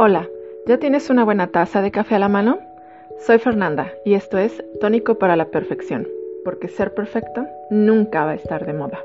Hola, ¿ya tienes una buena taza de café a la mano? Soy Fernanda y esto es Tónico para la Perfección, porque ser perfecto nunca va a estar de moda.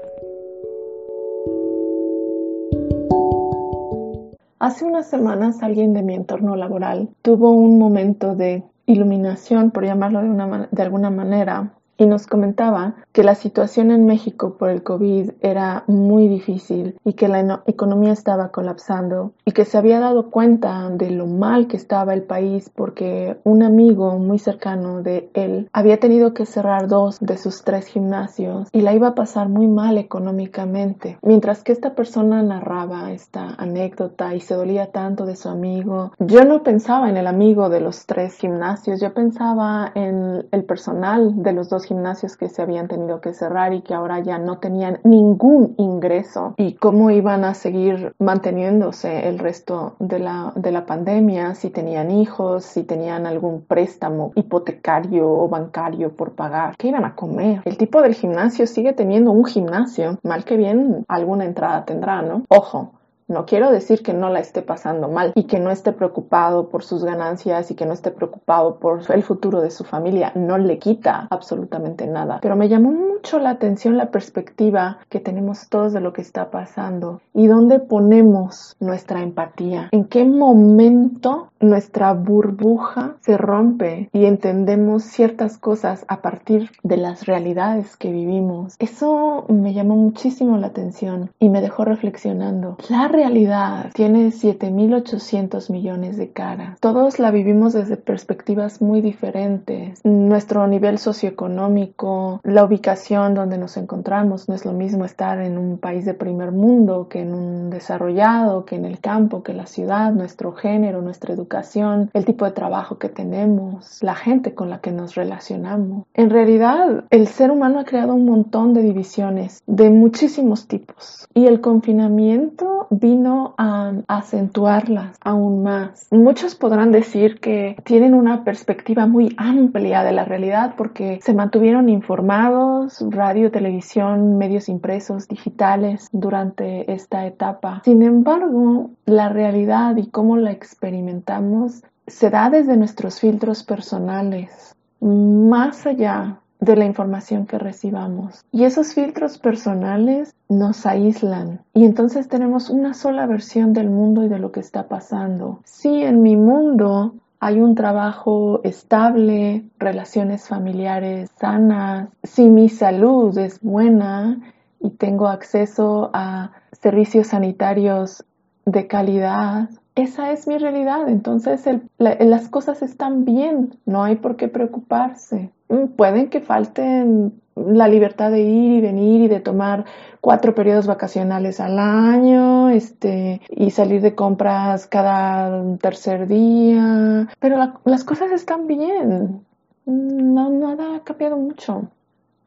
Hace unas semanas alguien de mi entorno laboral tuvo un momento de iluminación, por llamarlo de, de alguna manera, y nos comentaba que la situación en México por el COVID era muy difícil y que la economía estaba colapsando y que se había dado cuenta de lo mal que estaba el país porque un amigo muy cercano de él había tenido que cerrar dos de sus tres gimnasios y la iba a pasar muy mal económicamente. Mientras que esta persona narraba esta anécdota y se dolía tanto de su amigo, yo no pensaba en el amigo de los tres gimnasios, yo pensaba en el personal de los dos gimnasios que se habían tenido que cerrar y que ahora ya no tenían ningún ingreso y cómo iban a seguir manteniéndose el resto de la, de la pandemia, si tenían hijos, si tenían algún préstamo hipotecario o bancario por pagar, qué iban a comer. El tipo del gimnasio sigue teniendo un gimnasio, mal que bien alguna entrada tendrá, ¿no? Ojo, no quiero decir que no la esté pasando mal y que no esté preocupado por sus ganancias y que no esté preocupado por el futuro de su familia. No le quita absolutamente nada. Pero me llamó mucho la atención la perspectiva que tenemos todos de lo que está pasando y dónde ponemos nuestra empatía. ¿En qué momento nuestra burbuja se rompe y entendemos ciertas cosas a partir de las realidades que vivimos? Eso me llamó muchísimo la atención y me dejó reflexionando. La realidad tiene 7.800 millones de caras. Todos la vivimos desde perspectivas muy diferentes. Nuestro nivel socioeconómico, la ubicación donde nos encontramos, no es lo mismo estar en un país de primer mundo que en un desarrollado, que en el campo, que en la ciudad, nuestro género, nuestra educación, el tipo de trabajo que tenemos, la gente con la que nos relacionamos. En realidad, el ser humano ha creado un montón de divisiones de muchísimos tipos y el confinamiento vino a acentuarlas aún más. Muchos podrán decir que tienen una perspectiva muy amplia de la realidad porque se mantuvieron informados, radio, televisión, medios impresos, digitales durante esta etapa. Sin embargo, la realidad y cómo la experimentamos se da desde nuestros filtros personales, más allá de la información que recibamos. Y esos filtros personales nos aíslan y entonces tenemos una sola versión del mundo y de lo que está pasando. Si en mi mundo hay un trabajo estable, relaciones familiares sanas, si mi salud es buena y tengo acceso a servicios sanitarios de calidad, esa es mi realidad. Entonces las cosas están bien, no hay por qué preocuparse. Mm, pueden que falten la libertad de ir y venir y de tomar cuatro periodos vacacionales al año, este, y salir de compras cada tercer día, pero las cosas están bien. No, nada ha cambiado mucho.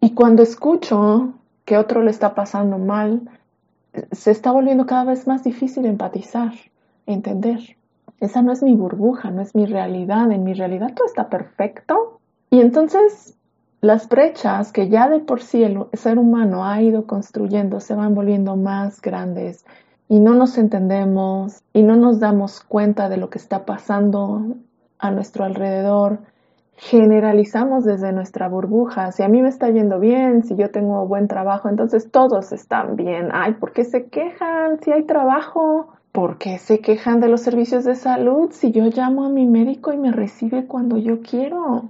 Y cuando escucho que otro le está pasando mal, se está volviendo cada vez más difícil empatizar, entender. Esa no es mi burbuja, no es mi realidad. En mi realidad todo está perfecto. Y entonces las brechas que ya de por sí el ser humano ha ido construyendo se van volviendo más grandes y no nos entendemos y no nos damos cuenta de lo que está pasando a nuestro alrededor. Generalizamos desde nuestra burbuja. Si a mí me está yendo bien, si yo tengo buen trabajo, entonces todos están bien. Ay, ¿por qué se quejan si hay trabajo? ¿Por qué se quejan de los servicios de salud si yo llamo a mi médico y me recibe cuando yo quiero?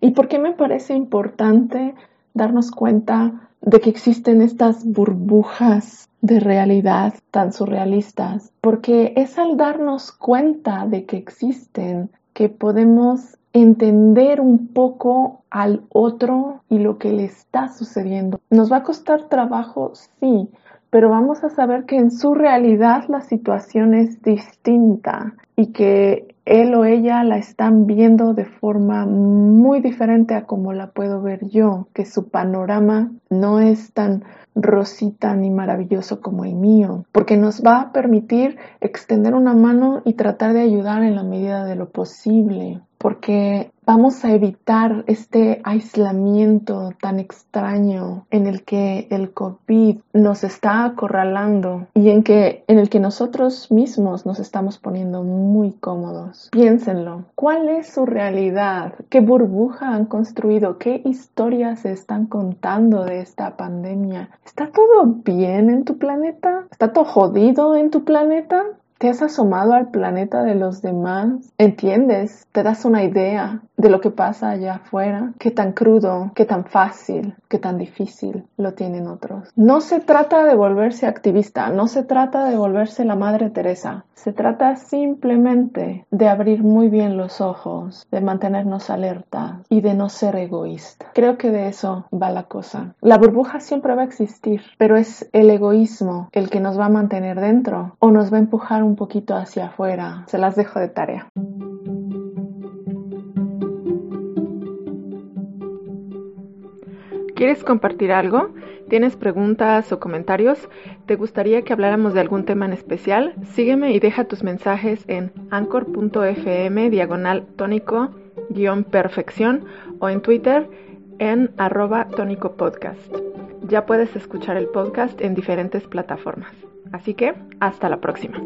¿Y por qué me parece importante darnos cuenta de que existen estas burbujas de realidad tan surrealistas? Porque es al darnos cuenta de que existen que podemos entender un poco al otro y lo que le está sucediendo. ¿Nos va a costar trabajo? Sí, pero vamos a saber que en su realidad la situación es distinta y que él o ella la están viendo de forma muy diferente a como la puedo ver yo, que su panorama no es tan rosita ni maravilloso como el mío, porque nos va a permitir extender una mano y tratar de ayudar en la medida de lo posible, porque Vamos a evitar este aislamiento tan extraño en el que el COVID nos está acorralando y en que en el que nosotros mismos nos estamos poniendo muy cómodos. Piénsenlo. ¿Cuál es su realidad? ¿Qué burbuja han construido? ¿Qué historias se están contando de esta pandemia? ¿Está todo bien en tu planeta? ¿Está todo jodido en tu planeta? ¿Te has asomado al planeta de los demás? ¿Entiendes? ¿Te das una idea de lo que pasa allá afuera? ¿Qué tan crudo, qué tan fácil, qué tan difícil lo tienen otros? No se trata de volverse activista, no se trata de volverse la Madre Teresa. Se trata simplemente de abrir muy bien los ojos, de mantenernos alerta y de no ser egoísta. Creo que de eso va la cosa. La burbuja siempre va a existir, pero es el egoísmo el que nos va a mantener dentro o nos va a empujar un poquito hacia afuera. Se las dejo de tarea. ¿Quieres compartir algo? ¿Tienes preguntas o comentarios? ¿Te gustaría que habláramos de algún tema en especial? Sígueme y deja tus mensajes en anchor.fm diagonal tónico guion perfección o en Twitter en arroba tónico podcast. Ya puedes escuchar el podcast en diferentes plataformas. Así que, hasta la próxima.